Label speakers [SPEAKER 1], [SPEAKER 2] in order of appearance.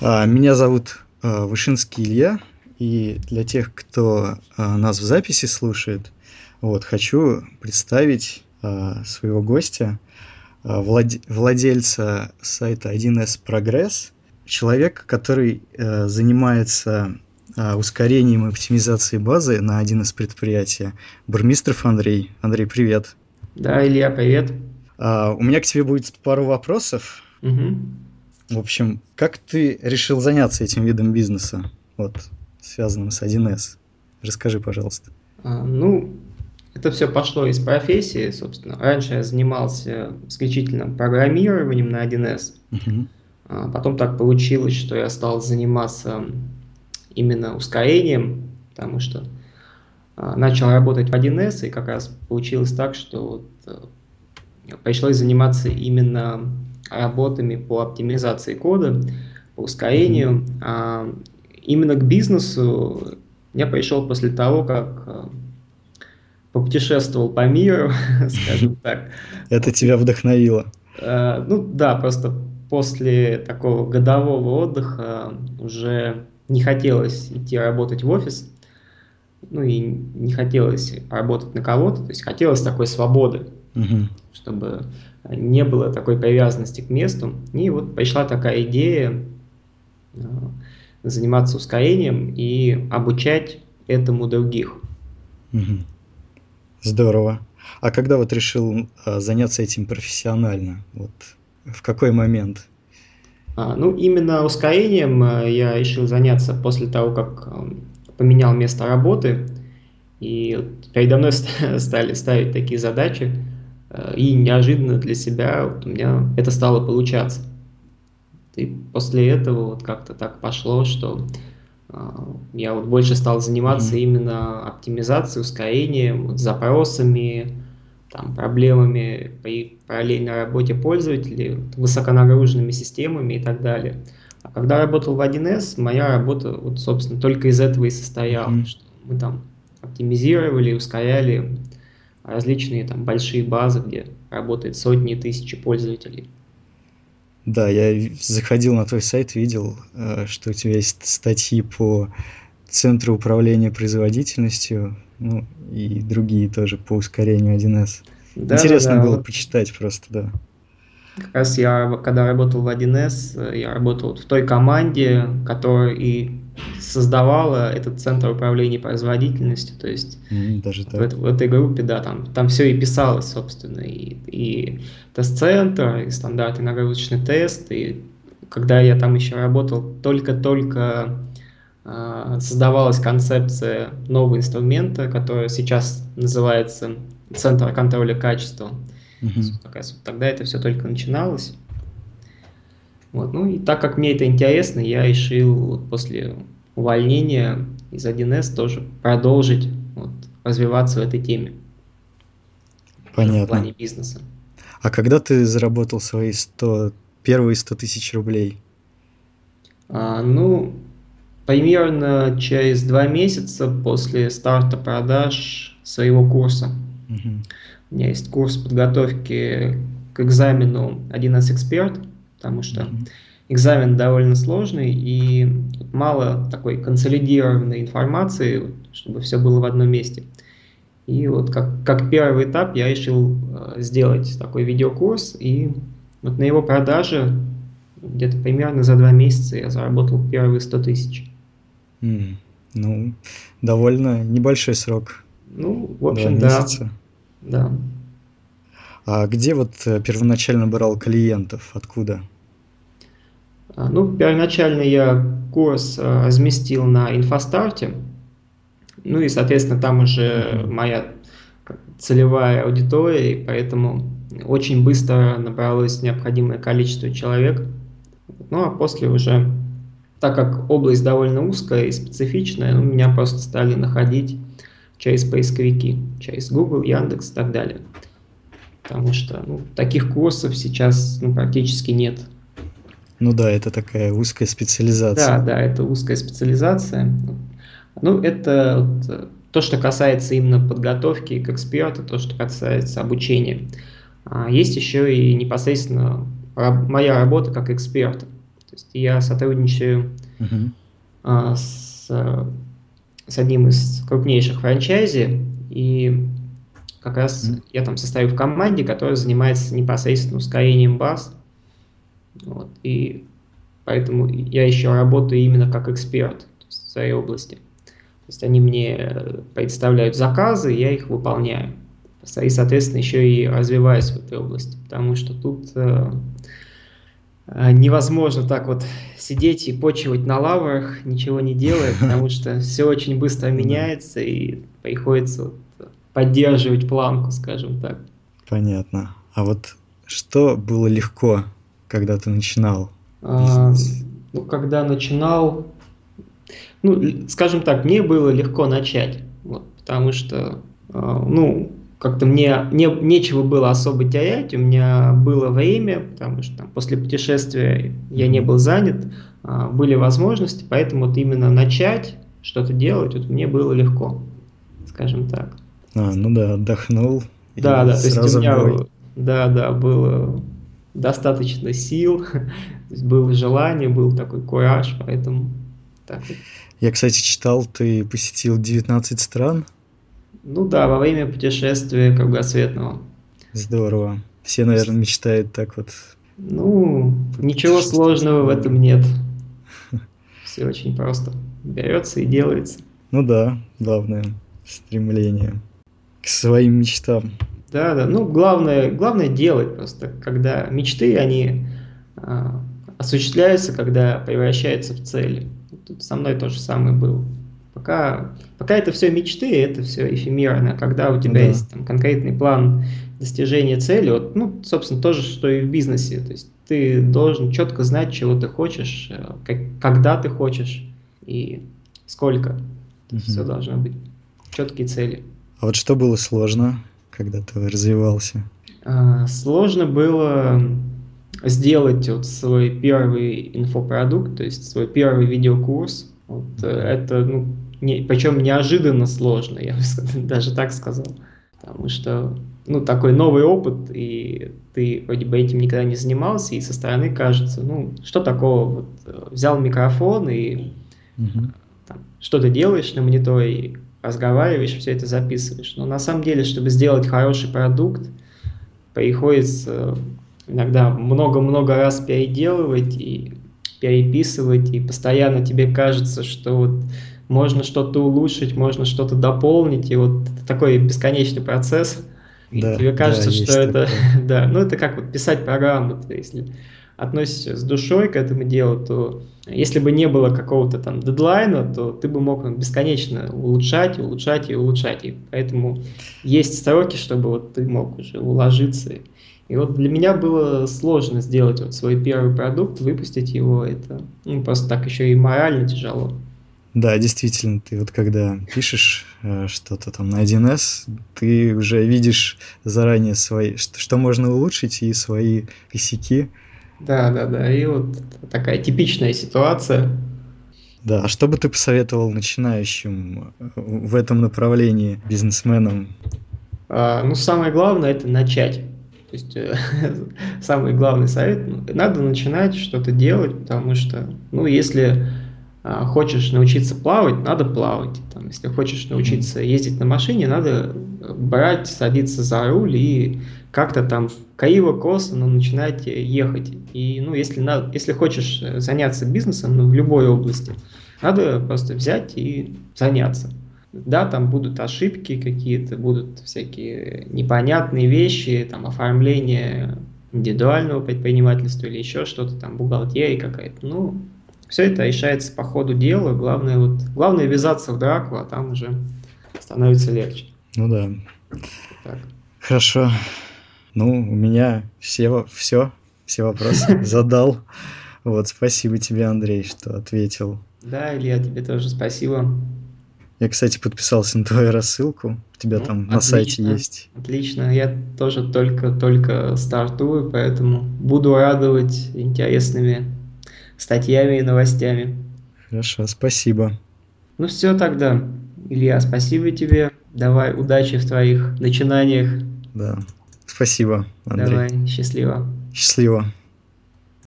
[SPEAKER 1] А, меня зовут а, Вышинский Илья, и для тех, кто а, нас в записи слушает, вот, хочу представить своего гостя, владельца сайта 1С Прогресс, человек, который занимается ускорением и оптимизацией базы на 1С предприятия, Бурмистров Андрей. Андрей, привет.
[SPEAKER 2] Да, Илья, привет.
[SPEAKER 1] У меня к тебе будет пару вопросов. Угу. В общем, как ты решил заняться этим видом бизнеса, вот, связанным с 1С? Расскажи, пожалуйста.
[SPEAKER 2] А, ну, это все пошло из профессии, собственно. Раньше я занимался исключительно программированием на 1С. Угу. А потом так получилось, что я стал заниматься именно ускорением, потому что а, начал работать в 1С, и как раз получилось так, что вот, э, пришлось заниматься именно работами по оптимизации кода, по ускорению. А именно к бизнесу я пришел после того, как а, попутешествовал по миру, скажем так.
[SPEAKER 1] Это тебя вдохновило?
[SPEAKER 2] А, ну да, просто после такого годового отдыха уже не хотелось идти работать в офис, ну и не хотелось работать на кого-то, то есть хотелось такой свободы, угу. чтобы не было такой привязанности к месту. И вот пришла такая идея э, заниматься ускорением и обучать этому других.
[SPEAKER 1] Здорово. А когда вот решил э, заняться этим профессионально? Вот в какой момент?
[SPEAKER 2] А, ну, именно ускорением э, я решил заняться после того, как поменял место работы. И передо мной стали ставить такие задачи, и неожиданно для себя вот у меня это стало получаться. И после этого вот как-то так пошло, что э, я вот больше стал заниматься mm-hmm. именно оптимизацией, ускорением, вот, запросами, там, проблемами при параллельной работе пользователей, высоконагруженными системами и так далее. А когда работал в 1С, моя работа, вот, собственно, только из этого и состояла, mm-hmm. что мы там оптимизировали, ускоряли различные там большие базы, где работает сотни и тысячи пользователей.
[SPEAKER 1] Да, я заходил на твой сайт, видел, э, что у тебя есть статьи по Центру управления производительностью, ну и другие тоже по ускорению 1С. Да, Интересно да, было почитать просто, да.
[SPEAKER 2] Как раз я, когда работал в 1С, я работал в той команде, которая и создавала этот центр управления производительностью, то есть
[SPEAKER 1] mm, даже так.
[SPEAKER 2] В, в этой группе, да, там, там все и писалось, собственно, и, и тест-центр, и стандартный нагрузочный тест, и когда я там еще работал, только-только э, создавалась концепция нового инструмента, который сейчас называется Центр контроля качества. Вот тогда это все только начиналось. Вот. Ну и так как мне это интересно, я решил вот после увольнения из 1С тоже продолжить вот, развиваться в этой теме.
[SPEAKER 1] Понятно.
[SPEAKER 2] В плане бизнеса.
[SPEAKER 1] А когда ты заработал свои 100, первые 100 тысяч рублей?
[SPEAKER 2] А, ну, примерно через два месяца после старта продаж своего курса. Угу. У меня есть курс подготовки к экзамену 1С эксперт, потому что mm-hmm. экзамен довольно сложный и мало такой консолидированной информации, чтобы все было в одном месте. И вот как, как первый этап я решил э, сделать такой видеокурс, и вот на его продаже где-то примерно за два месяца я заработал первые 100 тысяч.
[SPEAKER 1] Mm, ну, довольно небольшой срок.
[SPEAKER 2] Ну, в общем, да. Да.
[SPEAKER 1] А где вот э, первоначально брал клиентов? Откуда?
[SPEAKER 2] А, ну, первоначально я курс э, разместил на инфостарте. Ну и, соответственно, там уже моя целевая аудитория, и поэтому очень быстро набралось необходимое количество человек. Ну а после уже, так как область довольно узкая и специфичная, ну, меня просто стали находить через поисковики, через Google, Яндекс и так далее. Потому что ну, таких курсов сейчас ну, практически нет.
[SPEAKER 1] Ну да, это такая узкая специализация.
[SPEAKER 2] Да, да, это узкая специализация. Ну, это вот, то, что касается именно подготовки к эксперту, то, что касается обучения. А есть еще и непосредственно моя работа как эксперта. То есть я сотрудничаю а, с, а, с одним из крупнейших франчайзи, и как раз
[SPEAKER 1] Мгм.
[SPEAKER 2] я там состою в команде, которая занимается непосредственно ускорением баз. Вот, и поэтому я еще работаю именно как эксперт в своей области. То есть они мне представляют заказы, я их выполняю. И, соответственно, еще и развиваюсь в этой области, потому что тут э, э, невозможно так вот сидеть и почивать на лаврах, ничего не делая, потому что все очень быстро меняется, и приходится вот поддерживать планку, скажем так.
[SPEAKER 1] Понятно. А вот что было легко, когда ты начинал
[SPEAKER 2] А, ну, когда начинал, ну, скажем так, мне было легко начать, вот, потому что, а, ну, как-то мне не, нечего было особо терять, у меня было время, потому что там, после путешествия я не был занят, а, были возможности, поэтому вот именно начать что-то делать, вот мне было легко, скажем так.
[SPEAKER 1] А, ну да, отдохнул
[SPEAKER 2] Да, да, то есть у меня, да, да, было достаточно сил, то есть было желание, был такой кураж, поэтому так.
[SPEAKER 1] Я, кстати, читал, ты посетил 19 стран.
[SPEAKER 2] Ну да, во время путешествия кругосветного.
[SPEAKER 1] Здорово. Все, наверное, мечтают так вот.
[SPEAKER 2] Ну, ничего сложного в этом нет. Все очень просто. Берется и делается.
[SPEAKER 1] Ну да, главное стремление к своим мечтам.
[SPEAKER 2] Да, да. Ну, главное, главное делать просто, когда мечты, они а, осуществляются, когда превращаются в цели. Тут со мной то же самое было. Пока, пока это все мечты, это все эфемерно. Когда у тебя
[SPEAKER 1] Да.
[SPEAKER 2] есть там, конкретный план достижения цели, вот, ну, собственно, то же, что и в бизнесе. То есть ты должен четко знать, чего ты хочешь, э, как- когда ты хочешь и сколько. Все
[SPEAKER 1] Мгм.
[SPEAKER 2] должно быть четкие цели.
[SPEAKER 1] А вот что было сложно, когда ты развивался?
[SPEAKER 2] А, Сложно было сделать вот свой первый инфопродукт, то есть свой первый видеокурс. Вот, э, это, ну, не, причем неожиданно сложно, я бы даже так сказал. Потому что, ну, такой новый опыт, и ты вроде бы этим никогда не занимался, и со стороны кажется, ну, что такого, вот, э, взял микрофон и
[SPEAKER 1] Мгм.
[SPEAKER 2] там, что ты делаешь на мониторе, разговариваешь, все это записываешь. Но на самом деле, чтобы сделать хороший продукт, приходится иногда много-много раз переделывать и переписывать, и постоянно тебе кажется, что вот можно что-то улучшить, можно что-то дополнить, и вот такой бесконечный процесс. И
[SPEAKER 1] Да,
[SPEAKER 2] тебе
[SPEAKER 1] да,
[SPEAKER 2] кажется,
[SPEAKER 1] есть
[SPEAKER 2] что это,
[SPEAKER 1] такое.
[SPEAKER 2] да, ну это как вот писать программу, то если относишься с душой к этому делу, то если бы не было какого-то там дедлайна, то ты бы мог бесконечно улучшать, улучшать и улучшать. И поэтому есть сроки, чтобы вот ты мог уже уложиться. И вот для меня было сложно сделать вот свой первый продукт, выпустить его. Это ну, просто так еще и морально тяжело.
[SPEAKER 1] Да, действительно, ты вот когда пишешь э, что-то там на 1С, ты уже видишь заранее свои, что, что можно улучшить и свои косяки.
[SPEAKER 2] Да, да, да. И вот такая типичная ситуация.
[SPEAKER 1] Да, а что бы ты посоветовал начинающим э, в этом направлении бизнесменам?
[SPEAKER 2] А, ну, самое главное это начать. То есть э, самый главный совет, надо начинать что-то делать, потому что, ну, если хочешь научиться плавать, надо плавать. Там, если хочешь научиться ездить на машине, надо брать, садиться за руль и как-то там криво, косо, но начинать ехать. И, ну, если, на, если хочешь заняться бизнесом, ну, в любой области, надо просто взять и заняться. Да, там будут ошибки какие-то, будут всякие непонятные вещи, там оформление индивидуального предпринимательства или еще что-то, там бухгалтерия какая-то. Ну, все это решается по ходу дела. Главное, вот, главное ввязаться в драку, а там уже становится легче.
[SPEAKER 1] Ну да.
[SPEAKER 2] Так.
[SPEAKER 1] Хорошо. Ну, у меня все, все, все вопросы задал. Вот, спасибо тебе, Андрей, что ответил.
[SPEAKER 2] Да, Илья, тебе тоже спасибо.
[SPEAKER 1] Я, кстати, подписался на твою рассылку. У тебя
[SPEAKER 2] Ну,
[SPEAKER 1] там на сайте
[SPEAKER 2] отлично.
[SPEAKER 1] есть.
[SPEAKER 2] Отлично, я тоже только-только стартую, поэтому буду радовать интересными статьями и новостями.
[SPEAKER 1] Хорошо, спасибо.
[SPEAKER 2] Ну все тогда, Илья, спасибо тебе. Давай, удачи в твоих начинаниях.
[SPEAKER 1] Да. Спасибо, Андрей.
[SPEAKER 2] Давай, счастливо.
[SPEAKER 1] Счастливо.